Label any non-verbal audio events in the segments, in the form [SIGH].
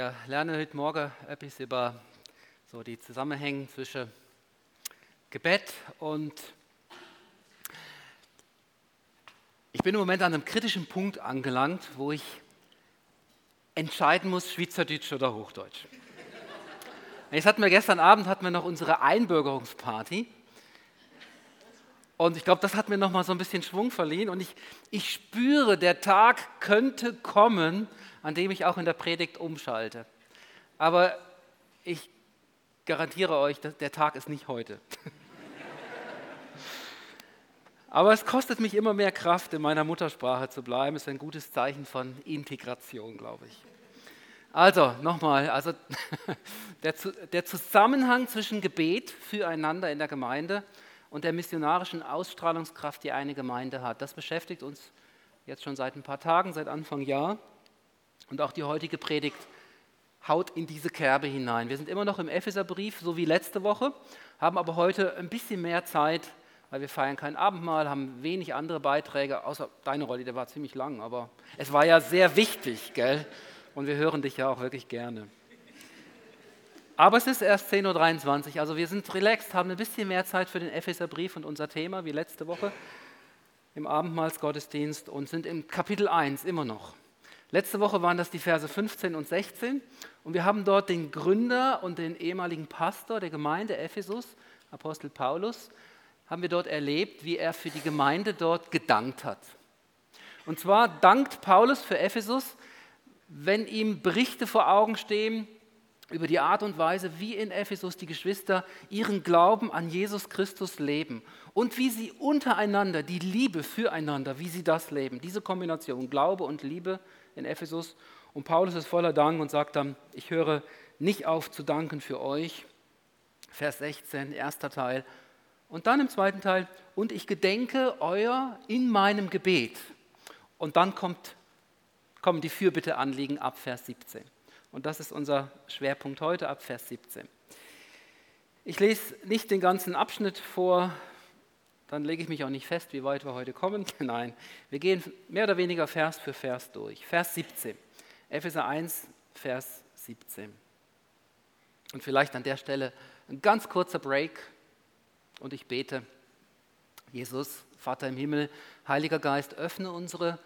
Wir lernen heute Morgen etwas über so die Zusammenhänge zwischen Gebet und ich bin im Moment an einem kritischen Punkt angelangt, wo ich entscheiden muss, Schweizerdeutsch oder Hochdeutsch. Jetzt hatten wir gestern Abend hatten wir noch unsere Einbürgerungsparty. Und ich glaube, das hat mir noch mal so ein bisschen Schwung verliehen. Und ich, ich spüre, der Tag könnte kommen, an dem ich auch in der Predigt umschalte. Aber ich garantiere euch, der Tag ist nicht heute. [LAUGHS] Aber es kostet mich immer mehr Kraft, in meiner Muttersprache zu bleiben. Ist ein gutes Zeichen von Integration, glaube ich. Also, nochmal, also [LAUGHS] der, der Zusammenhang zwischen Gebet füreinander in der Gemeinde und der missionarischen Ausstrahlungskraft, die eine Gemeinde hat, das beschäftigt uns jetzt schon seit ein paar Tagen, seit Anfang Jahr. Und auch die heutige Predigt haut in diese Kerbe hinein. Wir sind immer noch im Epheserbrief, so wie letzte Woche, haben aber heute ein bisschen mehr Zeit, weil wir feiern kein Abendmahl, haben wenig andere Beiträge, außer deine Rolle, der war ziemlich lang, aber es war ja sehr wichtig, gell? Und wir hören dich ja auch wirklich gerne. Aber es ist erst 10.23 Uhr, also wir sind relaxed, haben ein bisschen mehr Zeit für den Epheserbrief und unser Thema wie letzte Woche im Abendmahlsgottesdienst und sind im Kapitel 1 immer noch. Letzte Woche waren das die Verse 15 und 16 und wir haben dort den Gründer und den ehemaligen Pastor der Gemeinde Ephesus, Apostel Paulus, haben wir dort erlebt, wie er für die Gemeinde dort gedankt hat. Und zwar dankt Paulus für Ephesus, wenn ihm Berichte vor Augen stehen über die Art und Weise, wie in Ephesus die Geschwister ihren Glauben an Jesus Christus leben und wie sie untereinander die Liebe füreinander, wie sie das leben. Diese Kombination Glaube und Liebe in Ephesus. Und Paulus ist voller Dank und sagt dann, ich höre nicht auf zu danken für euch. Vers 16, erster Teil. Und dann im zweiten Teil, und ich gedenke euer in meinem Gebet. Und dann kommt, kommen die Fürbitteanliegen ab Vers 17. Und das ist unser Schwerpunkt heute ab Vers 17. Ich lese nicht den ganzen Abschnitt vor, dann lege ich mich auch nicht fest, wie weit wir heute kommen. [LAUGHS] Nein, wir gehen mehr oder weniger Vers für Vers durch. Vers 17, Epheser 1, Vers 17. Und vielleicht an der Stelle ein ganz kurzer Break und ich bete. Jesus, Vater im Himmel, Heiliger Geist, öffne unsere,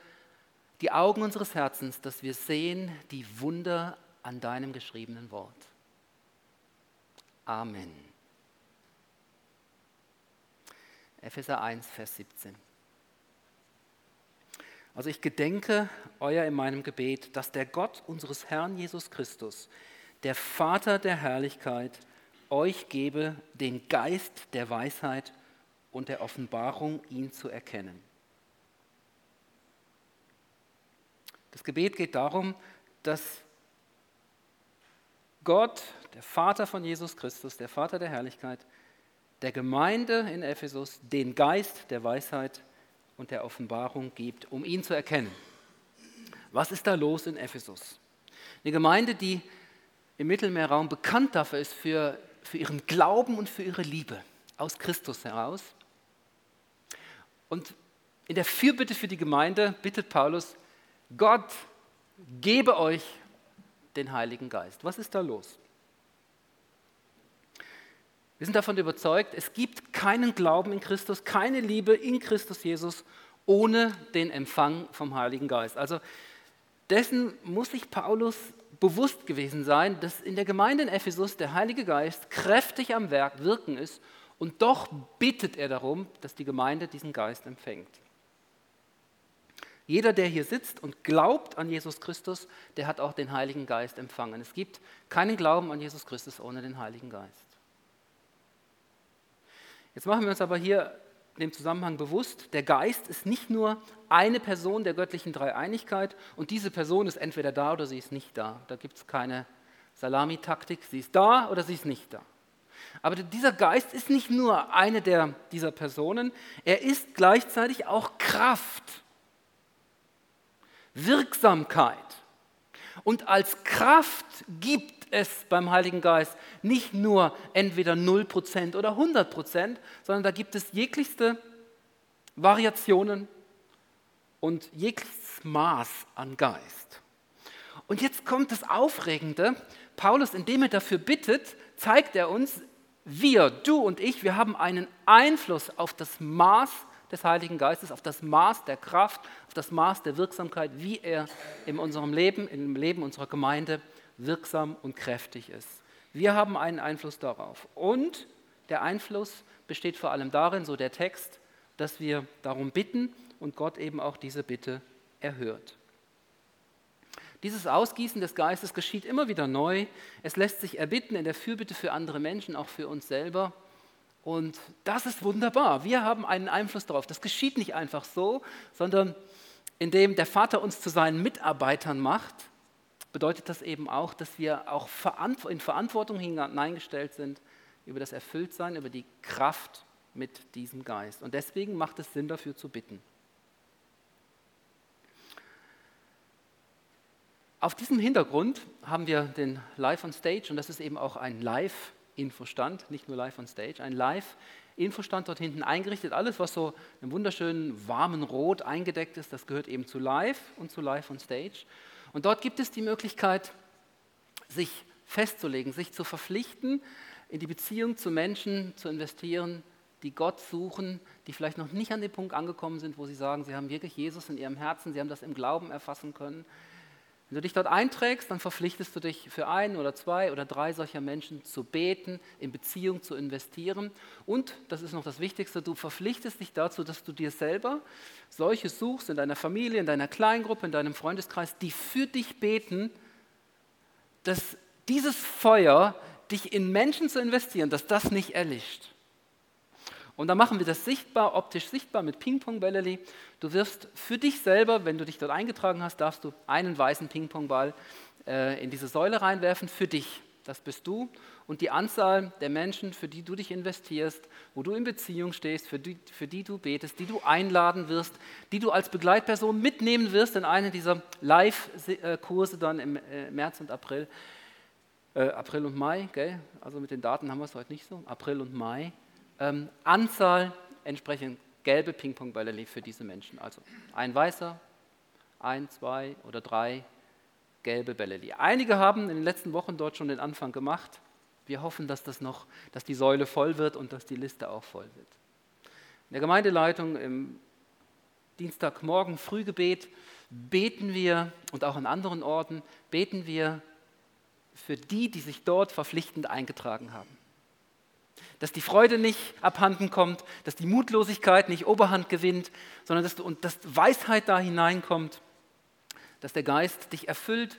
die Augen unseres Herzens, dass wir sehen die Wunder an deinem geschriebenen Wort. Amen. Epheser 1, Vers 17. Also ich gedenke euer in meinem Gebet, dass der Gott unseres Herrn Jesus Christus, der Vater der Herrlichkeit, euch gebe den Geist der Weisheit und der Offenbarung, ihn zu erkennen. Das Gebet geht darum, dass Gott, der Vater von Jesus Christus, der Vater der Herrlichkeit, der Gemeinde in Ephesus den Geist der Weisheit und der Offenbarung gibt, um ihn zu erkennen. Was ist da los in Ephesus? Eine Gemeinde, die im Mittelmeerraum bekannt dafür ist, für, für ihren Glauben und für ihre Liebe aus Christus heraus. Und in der Fürbitte für die Gemeinde bittet Paulus, Gott gebe euch den Heiligen Geist. Was ist da los? Wir sind davon überzeugt, es gibt keinen Glauben in Christus, keine Liebe in Christus Jesus ohne den Empfang vom Heiligen Geist. Also dessen muss sich Paulus bewusst gewesen sein, dass in der Gemeinde in Ephesus der Heilige Geist kräftig am Werk wirken ist und doch bittet er darum, dass die Gemeinde diesen Geist empfängt. Jeder, der hier sitzt und glaubt an Jesus Christus, der hat auch den Heiligen Geist empfangen. Es gibt keinen Glauben an Jesus Christus ohne den Heiligen Geist. Jetzt machen wir uns aber hier dem Zusammenhang bewusst, der Geist ist nicht nur eine Person der göttlichen Dreieinigkeit und diese Person ist entweder da oder sie ist nicht da. Da gibt es keine Salamitaktik, sie ist da oder sie ist nicht da. Aber dieser Geist ist nicht nur eine der, dieser Personen, er ist gleichzeitig auch Kraft, Wirksamkeit. Und als Kraft gibt es beim Heiligen Geist nicht nur entweder 0% oder 100%, sondern da gibt es jeglichste Variationen und jegliches Maß an Geist. Und jetzt kommt das Aufregende. Paulus, indem er dafür bittet, zeigt er uns, wir, du und ich, wir haben einen Einfluss auf das Maß des Heiligen Geistes, auf das Maß der Kraft, auf das Maß der Wirksamkeit, wie er in unserem Leben, im Leben unserer Gemeinde wirksam und kräftig ist. Wir haben einen Einfluss darauf. Und der Einfluss besteht vor allem darin, so der Text, dass wir darum bitten und Gott eben auch diese Bitte erhört. Dieses Ausgießen des Geistes geschieht immer wieder neu. Es lässt sich erbitten in der Fürbitte für andere Menschen, auch für uns selber. Und das ist wunderbar. Wir haben einen Einfluss darauf. Das geschieht nicht einfach so, sondern indem der Vater uns zu seinen Mitarbeitern macht, bedeutet das eben auch, dass wir auch in Verantwortung hineingestellt sind über das Erfülltsein, über die Kraft mit diesem Geist. Und deswegen macht es Sinn, dafür zu bitten. Auf diesem Hintergrund haben wir den Live on Stage und das ist eben auch ein Live-Infostand, nicht nur Live on Stage, ein Live-Infostand dort hinten eingerichtet. Alles, was so im wunderschönen warmen Rot eingedeckt ist, das gehört eben zu Live und zu Live on Stage. Und dort gibt es die Möglichkeit, sich festzulegen, sich zu verpflichten, in die Beziehung zu Menschen zu investieren, die Gott suchen, die vielleicht noch nicht an den Punkt angekommen sind, wo sie sagen, sie haben wirklich Jesus in ihrem Herzen, sie haben das im Glauben erfassen können wenn du dich dort einträgst, dann verpflichtest du dich für einen oder zwei oder drei solcher Menschen zu beten, in Beziehung zu investieren. Und, das ist noch das Wichtigste, du verpflichtest dich dazu, dass du dir selber solche suchst in deiner Familie, in deiner Kleingruppe, in deinem Freundeskreis, die für dich beten, dass dieses Feuer, dich in Menschen zu investieren, dass das nicht erlischt. Und dann machen wir das sichtbar, optisch sichtbar mit Ping-Pong-Bälleli. Du wirst für dich selber, wenn du dich dort eingetragen hast, darfst du einen weißen Ping-Pong-Ball äh, in diese Säule reinwerfen, für dich. Das bist du. Und die Anzahl der Menschen, für die du dich investierst, wo du in Beziehung stehst, für die, für die du betest, die du einladen wirst, die du als Begleitperson mitnehmen wirst in eine dieser Live-Kurse dann im äh, März und April. Äh, April und Mai, gell? also mit den Daten haben wir es heute nicht so. April und Mai ähm, Anzahl entsprechend gelbe Ping-Pong-Bälle für diese Menschen. Also ein weißer, ein, zwei oder drei gelbe Bälle. Einige haben in den letzten Wochen dort schon den Anfang gemacht. Wir hoffen, dass das noch, dass die Säule voll wird und dass die Liste auch voll wird. In der Gemeindeleitung im Dienstagmorgen Frühgebet beten wir und auch an anderen Orten beten wir für die, die sich dort verpflichtend eingetragen haben dass die Freude nicht abhanden kommt, dass die Mutlosigkeit nicht Oberhand gewinnt, sondern dass, du, und dass Weisheit da hineinkommt, dass der Geist dich erfüllt,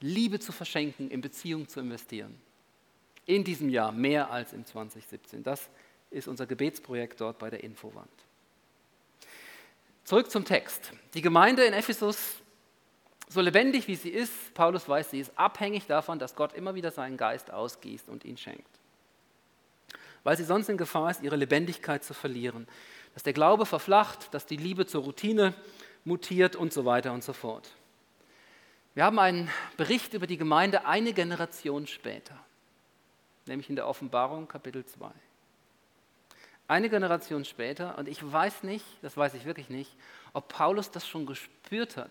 Liebe zu verschenken, in Beziehung zu investieren. In diesem Jahr mehr als im 2017. Das ist unser Gebetsprojekt dort bei der Infowand. Zurück zum Text. Die Gemeinde in Ephesus, so lebendig wie sie ist, Paulus weiß, sie ist abhängig davon, dass Gott immer wieder seinen Geist ausgießt und ihn schenkt weil sie sonst in Gefahr ist, ihre Lebendigkeit zu verlieren. Dass der Glaube verflacht, dass die Liebe zur Routine mutiert und so weiter und so fort. Wir haben einen Bericht über die Gemeinde eine Generation später, nämlich in der Offenbarung Kapitel 2. Eine Generation später, und ich weiß nicht, das weiß ich wirklich nicht, ob Paulus das schon gespürt hat.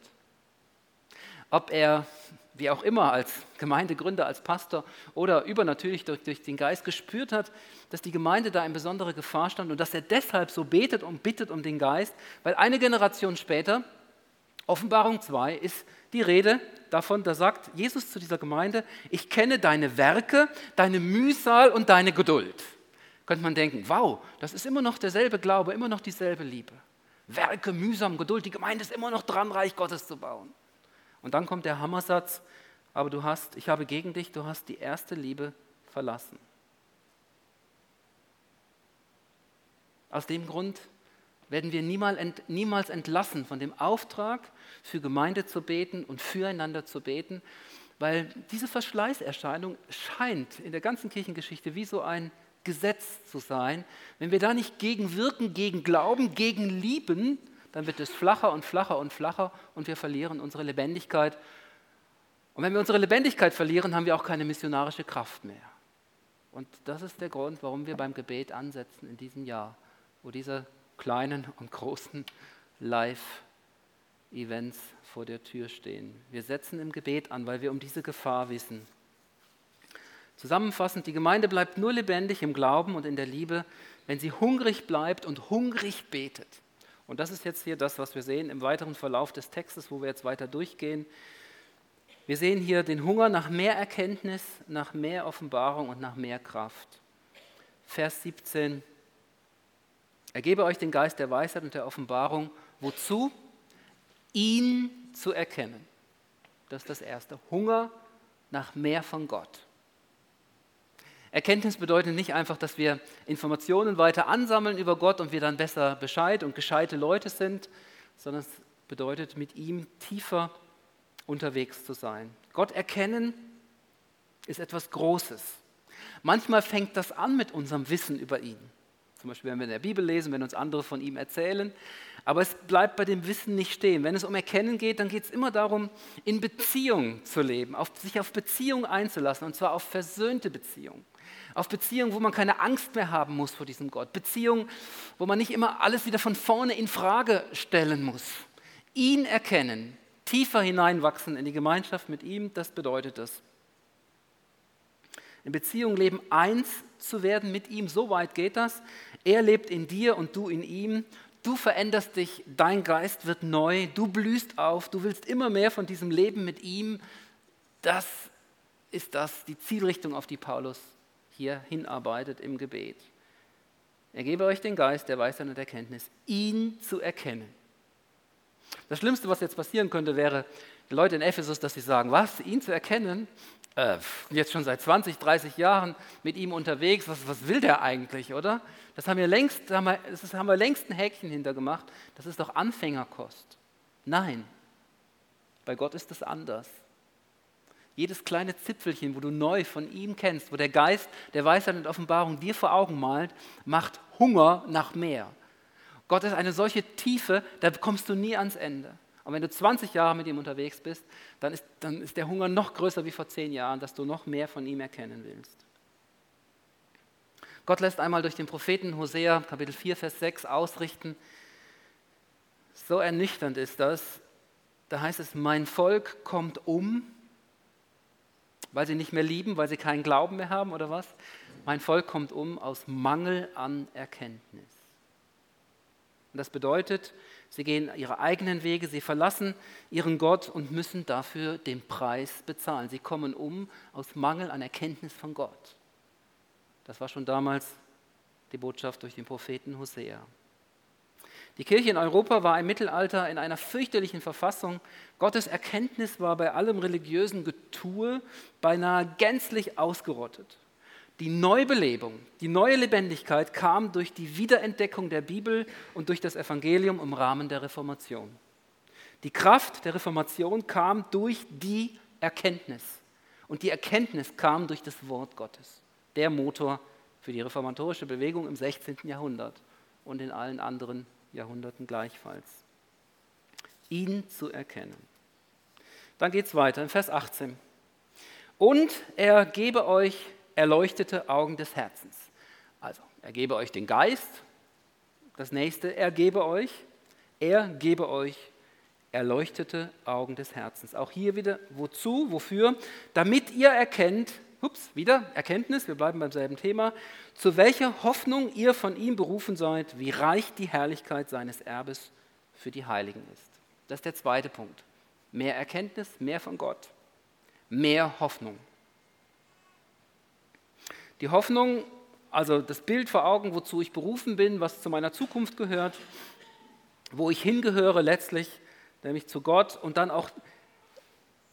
Ob er wie auch immer, als Gemeindegründer, als Pastor oder übernatürlich durch, durch den Geist gespürt hat, dass die Gemeinde da in besondere Gefahr stand und dass er deshalb so betet und bittet um den Geist, weil eine Generation später, Offenbarung 2, ist die Rede davon, da sagt Jesus zu dieser Gemeinde, ich kenne deine Werke, deine Mühsal und deine Geduld. Könnte man denken, wow, das ist immer noch derselbe Glaube, immer noch dieselbe Liebe. Werke, mühsam, Geduld, die Gemeinde ist immer noch dran, Reich Gottes zu bauen. Und dann kommt der Hammersatz, aber du hast, ich habe gegen dich, du hast die erste Liebe verlassen. Aus dem Grund werden wir niemals entlassen von dem Auftrag, für Gemeinde zu beten und füreinander zu beten, weil diese Verschleißerscheinung scheint in der ganzen Kirchengeschichte wie so ein Gesetz zu sein. Wenn wir da nicht gegen wirken, gegen glauben, gegen lieben, dann wird es flacher und flacher und flacher und wir verlieren unsere Lebendigkeit. Und wenn wir unsere Lebendigkeit verlieren, haben wir auch keine missionarische Kraft mehr. Und das ist der Grund, warum wir beim Gebet ansetzen in diesem Jahr, wo diese kleinen und großen Live Events vor der Tür stehen. Wir setzen im Gebet an, weil wir um diese Gefahr wissen. Zusammenfassend, die Gemeinde bleibt nur lebendig im Glauben und in der Liebe, wenn sie hungrig bleibt und hungrig betet. Und das ist jetzt hier das, was wir sehen im weiteren Verlauf des Textes, wo wir jetzt weiter durchgehen. Wir sehen hier den Hunger nach mehr Erkenntnis, nach mehr Offenbarung und nach mehr Kraft. Vers 17. Ergebe euch den Geist der Weisheit und der Offenbarung. Wozu? Ihn zu erkennen. Das ist das Erste. Hunger nach mehr von Gott. Erkenntnis bedeutet nicht einfach, dass wir Informationen weiter ansammeln über Gott und wir dann besser Bescheid und gescheite Leute sind, sondern es bedeutet, mit ihm tiefer unterwegs zu sein. Gott erkennen ist etwas Großes. Manchmal fängt das an mit unserem Wissen über ihn. Zum Beispiel, wenn wir in der Bibel lesen, wenn uns andere von ihm erzählen. Aber es bleibt bei dem Wissen nicht stehen. Wenn es um Erkennen geht, dann geht es immer darum, in Beziehung zu leben, auf, sich auf Beziehung einzulassen, und zwar auf versöhnte Beziehung. Auf Beziehung, wo man keine Angst mehr haben muss vor diesem Gott. Beziehung, wo man nicht immer alles wieder von vorne in Frage stellen muss. Ihn erkennen, tiefer hineinwachsen in die Gemeinschaft mit ihm, das bedeutet das. In Beziehung leben, eins zu werden mit ihm, so weit geht das. Er lebt in dir und du in ihm. Du veränderst dich, dein Geist wird neu, du blühst auf, du willst immer mehr von diesem Leben mit ihm. Das ist das, die Zielrichtung, auf die Paulus hier hinarbeitet im Gebet. Er gebe euch den Geist der Weisheit und Erkenntnis, ihn zu erkennen. Das Schlimmste, was jetzt passieren könnte, wäre, die Leute in Ephesus, dass sie sagen, was, ihn zu erkennen? Äh, jetzt schon seit 20, 30 Jahren mit ihm unterwegs, was, was will der eigentlich, oder? Das haben wir längst, das haben wir längst ein Häkchen hintergemacht, das ist doch Anfängerkost. Nein, bei Gott ist es anders. Jedes kleine Zipfelchen, wo du neu von ihm kennst, wo der Geist der Weisheit und Offenbarung dir vor Augen malt, macht Hunger nach mehr. Gott ist eine solche Tiefe, da kommst du nie ans Ende. Und wenn du 20 Jahre mit ihm unterwegs bist, dann ist, dann ist der Hunger noch größer wie vor 10 Jahren, dass du noch mehr von ihm erkennen willst. Gott lässt einmal durch den Propheten Hosea, Kapitel 4, Vers 6, ausrichten, so ernüchternd ist das, da heißt es, mein Volk kommt um weil sie nicht mehr lieben, weil sie keinen Glauben mehr haben oder was? Mein Volk kommt um aus Mangel an Erkenntnis. Und das bedeutet, sie gehen ihre eigenen Wege, sie verlassen ihren Gott und müssen dafür den Preis bezahlen. Sie kommen um aus Mangel an Erkenntnis von Gott. Das war schon damals die Botschaft durch den Propheten Hosea. Die Kirche in Europa war im Mittelalter in einer fürchterlichen Verfassung. Gottes Erkenntnis war bei allem religiösen Getue beinahe gänzlich ausgerottet. Die Neubelebung, die neue Lebendigkeit kam durch die Wiederentdeckung der Bibel und durch das Evangelium im Rahmen der Reformation. Die Kraft der Reformation kam durch die Erkenntnis. Und die Erkenntnis kam durch das Wort Gottes, der Motor für die reformatorische Bewegung im 16. Jahrhundert und in allen anderen Jahrhunderten gleichfalls. Ihn zu erkennen. Dann geht es weiter in Vers 18. Und er gebe euch erleuchtete Augen des Herzens. Also, er gebe euch den Geist. Das nächste, er gebe euch, er gebe euch erleuchtete Augen des Herzens. Auch hier wieder, wozu, wofür? Damit ihr erkennt, ups, wieder Erkenntnis, wir bleiben beim selben Thema, zu welcher Hoffnung ihr von ihm berufen seid, wie reich die Herrlichkeit seines Erbes für die Heiligen ist. Das ist der zweite Punkt. Mehr Erkenntnis, mehr von Gott, mehr Hoffnung. Die Hoffnung, also das Bild vor Augen, wozu ich berufen bin, was zu meiner Zukunft gehört, wo ich hingehöre letztlich, nämlich zu Gott und dann auch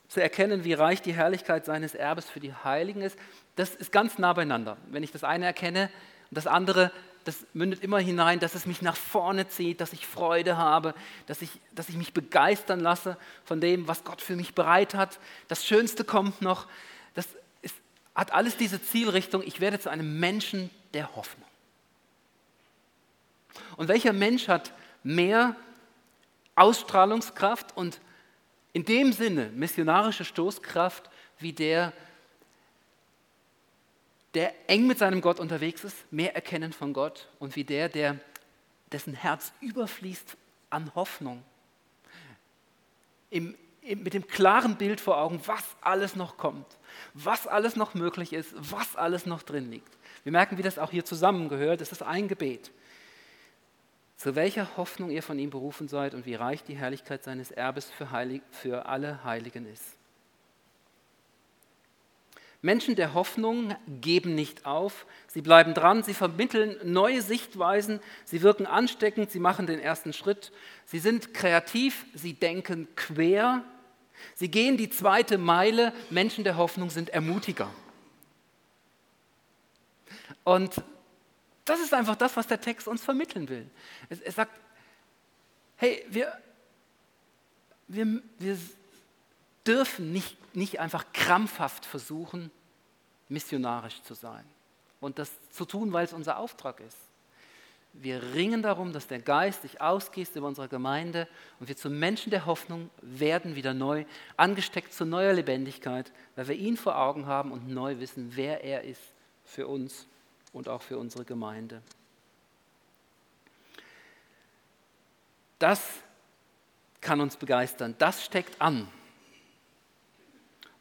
zu erkennen, wie reich die Herrlichkeit seines Erbes für die Heiligen ist, das ist ganz nah beieinander. Wenn ich das eine erkenne und das andere, das mündet immer hinein, dass es mich nach vorne zieht, dass ich Freude habe, dass ich, dass ich mich begeistern lasse von dem, was Gott für mich bereit hat. Das Schönste kommt noch. Das ist, hat alles diese Zielrichtung, ich werde zu einem Menschen der Hoffnung. Und welcher Mensch hat mehr Ausstrahlungskraft und in dem Sinne missionarische Stoßkraft wie der, der eng mit seinem Gott unterwegs ist, mehr erkennen von Gott und wie der, der dessen Herz überfließt an Hoffnung. im, im, mit dem klaren Bild vor Augen, was alles noch kommt, was alles noch möglich ist, was alles noch drin liegt. Wir merken, wie das auch hier zusammengehört. Es ist ein Gebet. Zu welcher Hoffnung ihr von ihm berufen seid und wie reich die Herrlichkeit seines Erbes für, Heilig, für alle Heiligen ist. Menschen der Hoffnung geben nicht auf, sie bleiben dran, sie vermitteln neue Sichtweisen, sie wirken ansteckend, sie machen den ersten Schritt, sie sind kreativ, sie denken quer, sie gehen die zweite Meile. Menschen der Hoffnung sind Ermutiger. Und das ist einfach das, was der Text uns vermitteln will. Er sagt, hey, wir, wir, wir dürfen nicht, nicht einfach krampfhaft versuchen, missionarisch zu sein und das zu tun, weil es unser Auftrag ist. Wir ringen darum, dass der Geist sich ausgießt über unsere Gemeinde und wir zu Menschen der Hoffnung werden wieder neu, angesteckt zu neuer Lebendigkeit, weil wir ihn vor Augen haben und neu wissen, wer er ist für uns und auch für unsere Gemeinde. Das kann uns begeistern, das steckt an.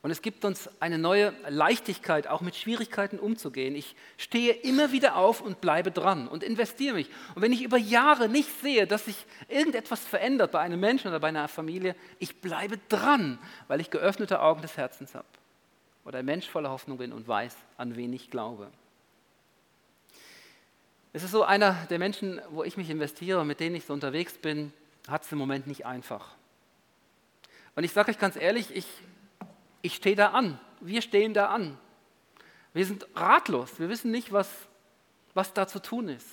Und es gibt uns eine neue Leichtigkeit, auch mit Schwierigkeiten umzugehen. Ich stehe immer wieder auf und bleibe dran und investiere mich. Und wenn ich über Jahre nicht sehe, dass sich irgendetwas verändert bei einem Menschen oder bei einer Familie, ich bleibe dran, weil ich geöffnete Augen des Herzens habe. Oder ein Mensch voller Hoffnung bin und weiß, an wen ich glaube. Es ist so einer der Menschen, wo ich mich investiere, mit denen ich so unterwegs bin, hat es im Moment nicht einfach. Und ich sage euch ganz ehrlich, ich ich stehe da an. Wir stehen da an. Wir sind ratlos. Wir wissen nicht, was, was da zu tun ist.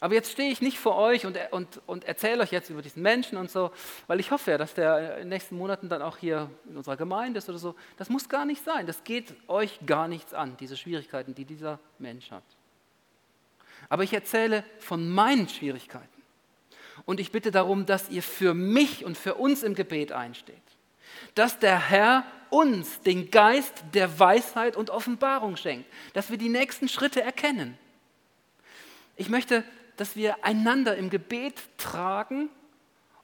Aber jetzt stehe ich nicht vor euch und, und, und erzähle euch jetzt über diesen Menschen und so, weil ich hoffe ja, dass der in den nächsten Monaten dann auch hier in unserer Gemeinde ist oder so. Das muss gar nicht sein. Das geht euch gar nichts an, diese Schwierigkeiten, die dieser Mensch hat. Aber ich erzähle von meinen Schwierigkeiten. Und ich bitte darum, dass ihr für mich und für uns im Gebet einsteht. Dass der Herr uns den Geist der Weisheit und Offenbarung schenkt, dass wir die nächsten Schritte erkennen. Ich möchte, dass wir einander im Gebet tragen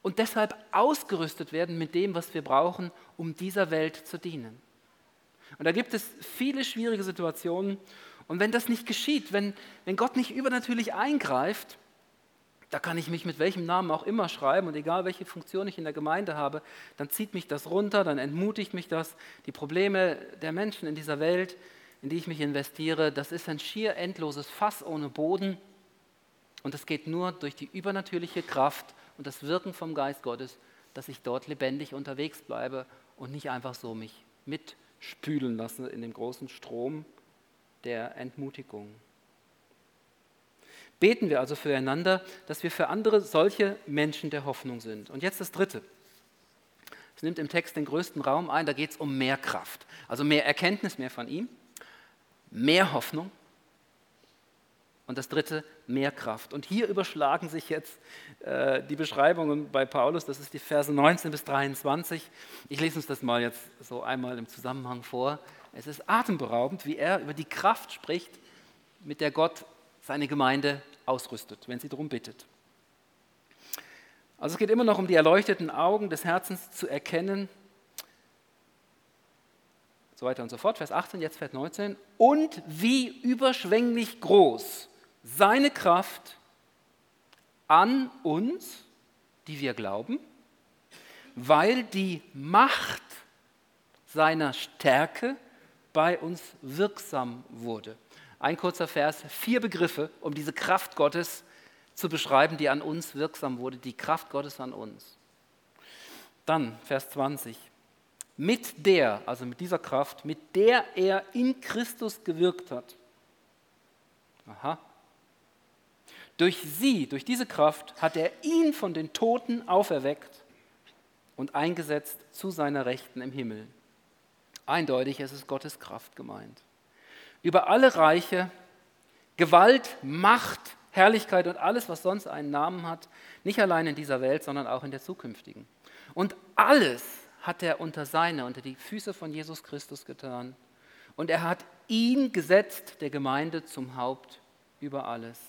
und deshalb ausgerüstet werden mit dem, was wir brauchen, um dieser Welt zu dienen. Und da gibt es viele schwierige Situationen. Und wenn das nicht geschieht, wenn, wenn Gott nicht übernatürlich eingreift, da kann ich mich mit welchem Namen auch immer schreiben und egal welche Funktion ich in der Gemeinde habe, dann zieht mich das runter, dann entmutigt mich das. Die Probleme der Menschen in dieser Welt, in die ich mich investiere, das ist ein schier endloses Fass ohne Boden und es geht nur durch die übernatürliche Kraft und das Wirken vom Geist Gottes, dass ich dort lebendig unterwegs bleibe und nicht einfach so mich mitspülen lasse in dem großen Strom der Entmutigung. Beten wir also füreinander, dass wir für andere solche Menschen der Hoffnung sind. Und jetzt das Dritte. Es nimmt im Text den größten Raum ein, da geht es um mehr Kraft. Also mehr Erkenntnis, mehr von ihm, mehr Hoffnung. Und das Dritte, mehr Kraft. Und hier überschlagen sich jetzt äh, die Beschreibungen bei Paulus, das ist die Verse 19 bis 23. Ich lese uns das mal jetzt so einmal im Zusammenhang vor. Es ist atemberaubend, wie er über die Kraft spricht, mit der Gott seine Gemeinde ausrüstet, wenn sie darum bittet. Also es geht immer noch um die erleuchteten Augen des Herzens zu erkennen, so weiter und so fort, Vers 18, jetzt Vers 19, und wie überschwänglich groß seine Kraft an uns, die wir glauben, weil die Macht seiner Stärke bei uns wirksam wurde. Ein kurzer Vers, vier Begriffe, um diese Kraft Gottes zu beschreiben, die an uns wirksam wurde, die Kraft Gottes an uns. Dann Vers 20. Mit der, also mit dieser Kraft, mit der er in Christus gewirkt hat. Aha. Durch sie, durch diese Kraft, hat er ihn von den Toten auferweckt und eingesetzt zu seiner Rechten im Himmel. Eindeutig, es ist Gottes Kraft gemeint über alle Reiche, Gewalt, Macht, Herrlichkeit und alles, was sonst einen Namen hat, nicht allein in dieser Welt, sondern auch in der zukünftigen. Und alles hat er unter seine, unter die Füße von Jesus Christus getan. Und er hat ihn gesetzt, der Gemeinde, zum Haupt über alles.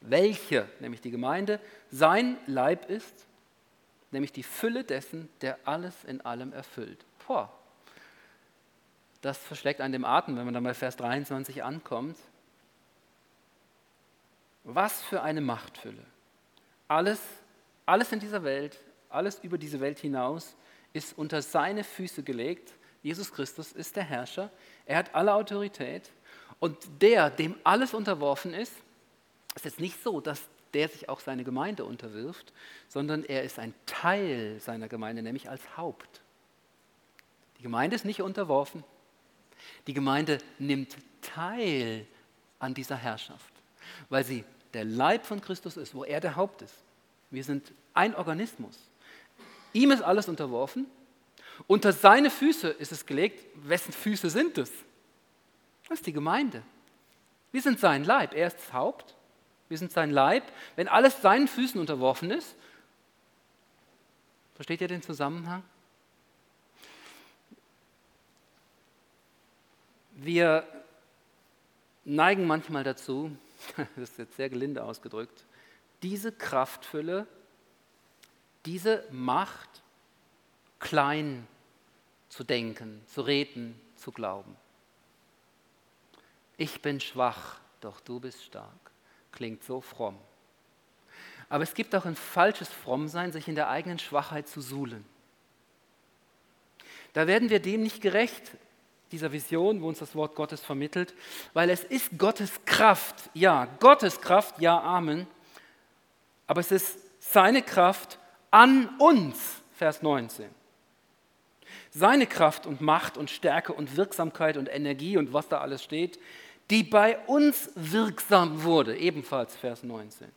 Welche, nämlich die Gemeinde, sein Leib ist, nämlich die Fülle dessen, der alles in allem erfüllt. Boah, das verschlägt einen dem Atem, wenn man dann bei Vers 23 ankommt. Was für eine Machtfülle. Alles, alles in dieser Welt, alles über diese Welt hinaus ist unter seine Füße gelegt. Jesus Christus ist der Herrscher. Er hat alle Autorität. Und der, dem alles unterworfen ist, ist jetzt nicht so, dass der sich auch seine Gemeinde unterwirft, sondern er ist ein Teil seiner Gemeinde, nämlich als Haupt. Die Gemeinde ist nicht unterworfen. Die Gemeinde nimmt teil an dieser Herrschaft, weil sie der Leib von Christus ist, wo er der Haupt ist. Wir sind ein Organismus. Ihm ist alles unterworfen. Unter seine Füße ist es gelegt. Wessen Füße sind es? Das ist die Gemeinde. Wir sind sein Leib. Er ist das Haupt. Wir sind sein Leib. Wenn alles seinen Füßen unterworfen ist, versteht ihr den Zusammenhang? Wir neigen manchmal dazu, [LAUGHS] das ist jetzt sehr gelinde ausgedrückt, diese Kraftfülle, diese Macht klein zu denken, zu reden, zu glauben. Ich bin schwach, doch du bist stark. Klingt so fromm. Aber es gibt auch ein falsches Frommsein, sich in der eigenen Schwachheit zu suhlen. Da werden wir dem nicht gerecht, dieser Vision, wo uns das Wort Gottes vermittelt, weil es ist Gottes Kraft, ja, Gottes Kraft, ja, Amen, aber es ist seine Kraft an uns, Vers 19. Seine Kraft und Macht und Stärke und Wirksamkeit und Energie und was da alles steht, die bei uns wirksam wurde, ebenfalls Vers 19.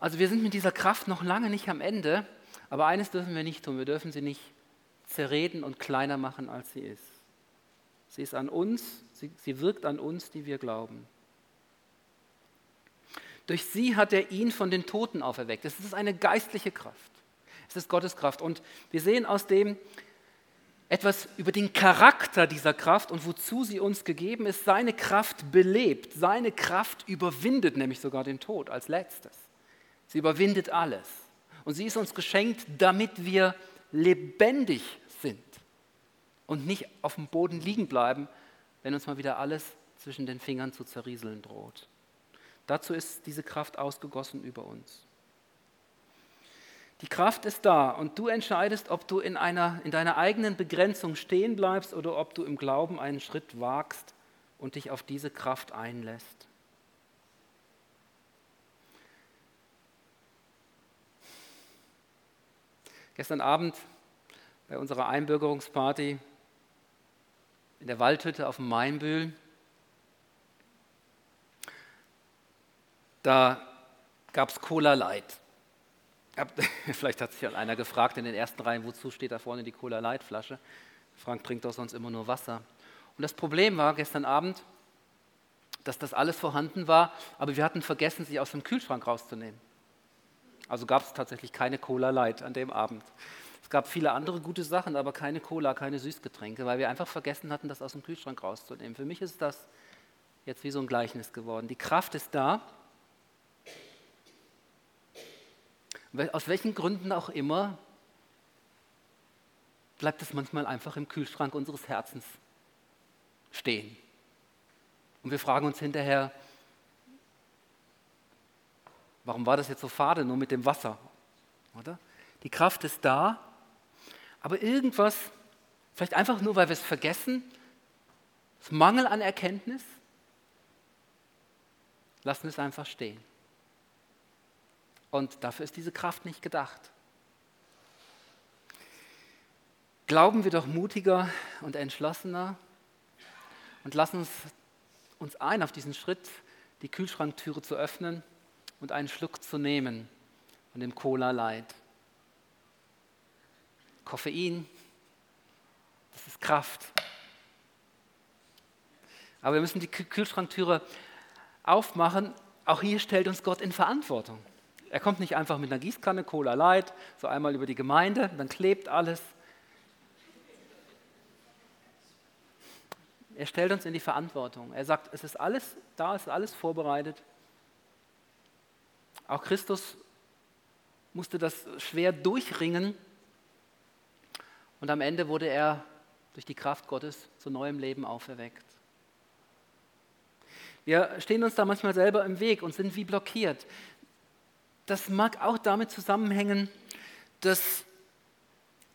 Also wir sind mit dieser Kraft noch lange nicht am Ende, aber eines dürfen wir nicht tun, wir dürfen sie nicht zerreden und kleiner machen, als sie ist. Sie ist an uns, sie, sie wirkt an uns, die wir glauben. Durch sie hat er ihn von den Toten auferweckt. Es ist eine geistliche Kraft. Es ist Gottes Kraft. Und wir sehen aus dem etwas über den Charakter dieser Kraft und wozu sie uns gegeben ist. Seine Kraft belebt, seine Kraft überwindet nämlich sogar den Tod als letztes. Sie überwindet alles. Und sie ist uns geschenkt, damit wir lebendig sind und nicht auf dem Boden liegen bleiben, wenn uns mal wieder alles zwischen den Fingern zu zerrieseln droht. Dazu ist diese Kraft ausgegossen über uns. Die Kraft ist da und du entscheidest, ob du in, einer, in deiner eigenen Begrenzung stehen bleibst oder ob du im Glauben einen Schritt wagst und dich auf diese Kraft einlässt. Gestern Abend bei unserer Einbürgerungsparty in der Waldhütte auf dem Mainbühl, da gab es Cola Light. [LAUGHS] Vielleicht hat sich halt einer gefragt in den ersten Reihen, wozu steht da vorne die Cola Light Flasche? Frank trinkt doch sonst immer nur Wasser. Und das Problem war gestern Abend, dass das alles vorhanden war, aber wir hatten vergessen, sie aus dem Kühlschrank rauszunehmen. Also gab es tatsächlich keine Cola Light an dem Abend. Es gab viele andere gute Sachen, aber keine Cola, keine Süßgetränke, weil wir einfach vergessen hatten, das aus dem Kühlschrank rauszunehmen. Für mich ist das jetzt wie so ein Gleichnis geworden. Die Kraft ist da. Aus welchen Gründen auch immer bleibt es manchmal einfach im Kühlschrank unseres Herzens stehen. Und wir fragen uns hinterher, Warum war das jetzt so fade, nur mit dem Wasser? Oder? Die Kraft ist da, aber irgendwas, vielleicht einfach nur, weil wir es vergessen, das Mangel an Erkenntnis, lassen es einfach stehen. Und dafür ist diese Kraft nicht gedacht. Glauben wir doch mutiger und entschlossener und lassen uns, uns ein auf diesen Schritt, die Kühlschranktüre zu öffnen und einen Schluck zu nehmen von dem Cola Light. Koffein, das ist Kraft. Aber wir müssen die Kühlschranktüre aufmachen. Auch hier stellt uns Gott in Verantwortung. Er kommt nicht einfach mit einer Gießkanne, Cola Light, so einmal über die Gemeinde, dann klebt alles. Er stellt uns in die Verantwortung. Er sagt, es ist alles da, es ist alles vorbereitet. Auch Christus musste das schwer durchringen. Und am Ende wurde er durch die Kraft Gottes zu neuem Leben auferweckt. Wir stehen uns da manchmal selber im Weg und sind wie blockiert. Das mag auch damit zusammenhängen, dass,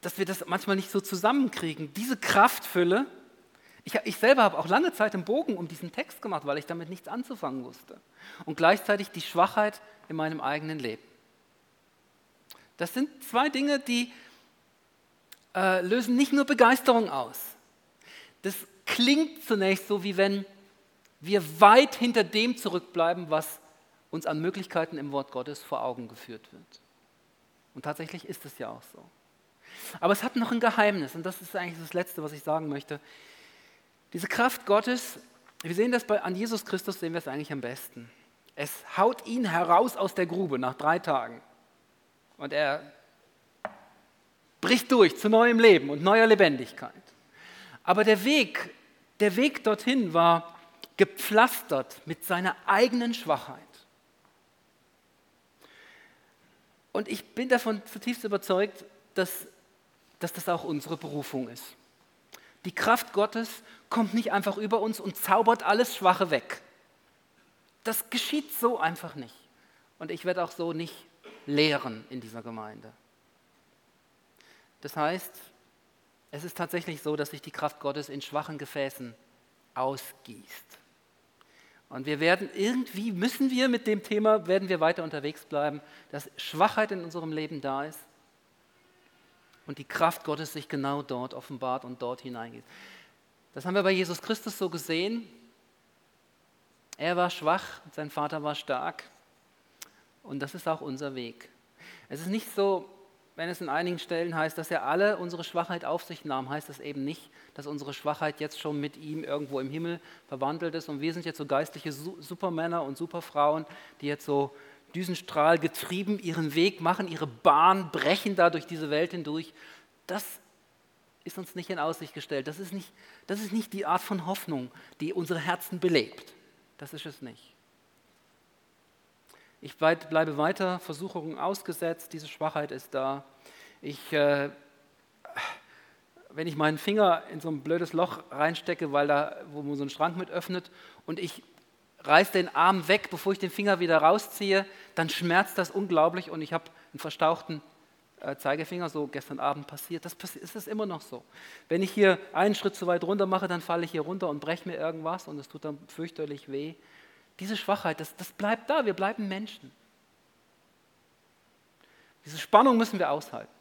dass wir das manchmal nicht so zusammenkriegen. Diese Kraftfülle, ich, ich selber habe auch lange Zeit einen Bogen um diesen Text gemacht, weil ich damit nichts anzufangen wusste. Und gleichzeitig die Schwachheit in meinem eigenen Leben. Das sind zwei Dinge, die äh, lösen nicht nur Begeisterung aus. Das klingt zunächst so, wie wenn wir weit hinter dem zurückbleiben, was uns an Möglichkeiten im Wort Gottes vor Augen geführt wird. Und tatsächlich ist es ja auch so. Aber es hat noch ein Geheimnis und das ist eigentlich das Letzte, was ich sagen möchte. Diese Kraft Gottes, wir sehen das bei, an Jesus Christus, sehen wir es eigentlich am besten. Es haut ihn heraus aus der Grube nach drei Tagen und er bricht durch zu neuem Leben und neuer Lebendigkeit. Aber der Weg, der Weg dorthin war gepflastert mit seiner eigenen Schwachheit. Und ich bin davon zutiefst überzeugt, dass, dass das auch unsere Berufung ist. Die Kraft Gottes kommt nicht einfach über uns und zaubert alles Schwache weg. Das geschieht so einfach nicht. Und ich werde auch so nicht lehren in dieser Gemeinde. Das heißt, es ist tatsächlich so, dass sich die Kraft Gottes in schwachen Gefäßen ausgießt. Und wir werden irgendwie, müssen wir mit dem Thema, werden wir weiter unterwegs bleiben, dass Schwachheit in unserem Leben da ist und die Kraft Gottes sich genau dort offenbart und dort hineingeht. Das haben wir bei Jesus Christus so gesehen. Er war schwach, sein Vater war stark. Und das ist auch unser Weg. Es ist nicht so, wenn es in einigen Stellen heißt, dass er alle unsere Schwachheit auf sich nahm, heißt das eben nicht, dass unsere Schwachheit jetzt schon mit ihm irgendwo im Himmel verwandelt ist und wir sind jetzt so geistliche Supermänner und Superfrauen, die jetzt so Düsenstrahl getrieben ihren Weg machen, ihre Bahn brechen da durch diese Welt hindurch. Das ist uns nicht in Aussicht gestellt. Das ist nicht, das ist nicht die Art von Hoffnung, die unsere Herzen belebt. Das ist es nicht. Ich bleibe weiter Versuchungen ausgesetzt, diese Schwachheit ist da. Ich, äh, wenn ich meinen Finger in so ein blödes Loch reinstecke, weil da, wo man so einen Schrank mit öffnet und ich reiße den Arm weg, bevor ich den Finger wieder rausziehe, dann schmerzt das unglaublich und ich habe einen verstauchten äh, Zeigefinger, so gestern Abend passiert. Das ist es immer noch so. Wenn ich hier einen Schritt zu weit runter mache, dann falle ich hier runter und breche mir irgendwas und es tut dann fürchterlich weh. Diese Schwachheit, das, das bleibt da, wir bleiben Menschen. Diese Spannung müssen wir aushalten.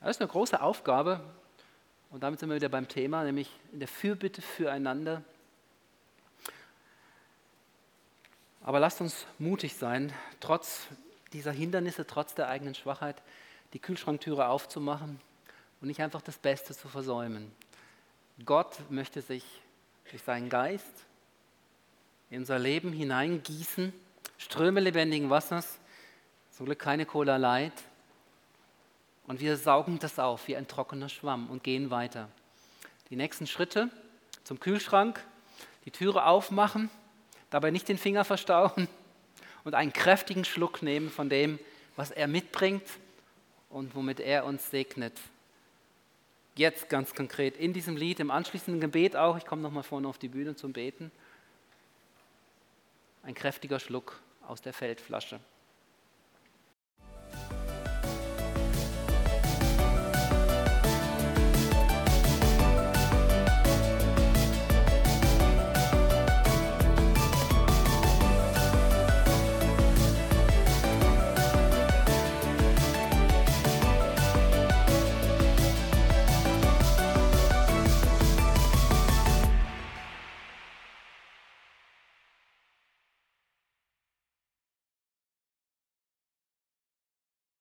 Das ist eine große Aufgabe und damit sind wir wieder beim Thema, nämlich in der Fürbitte füreinander. Aber lasst uns mutig sein, trotz dieser Hindernisse, trotz der eigenen Schwachheit, die Kühlschranktüre aufzumachen und nicht einfach das Beste zu versäumen. Gott möchte sich durch seinen Geist in unser Leben hineingießen, Ströme lebendigen Wassers, zum Glück keine Cola Light. Und wir saugen das auf wie ein trockener Schwamm und gehen weiter. Die nächsten Schritte zum Kühlschrank, die Türe aufmachen, dabei nicht den Finger verstauen [LAUGHS] und einen kräftigen Schluck nehmen von dem, was er mitbringt und womit er uns segnet. Jetzt ganz konkret in diesem Lied, im anschließenden Gebet auch, ich komme nochmal vorne auf die Bühne zum Beten ein kräftiger Schluck aus der Feldflasche.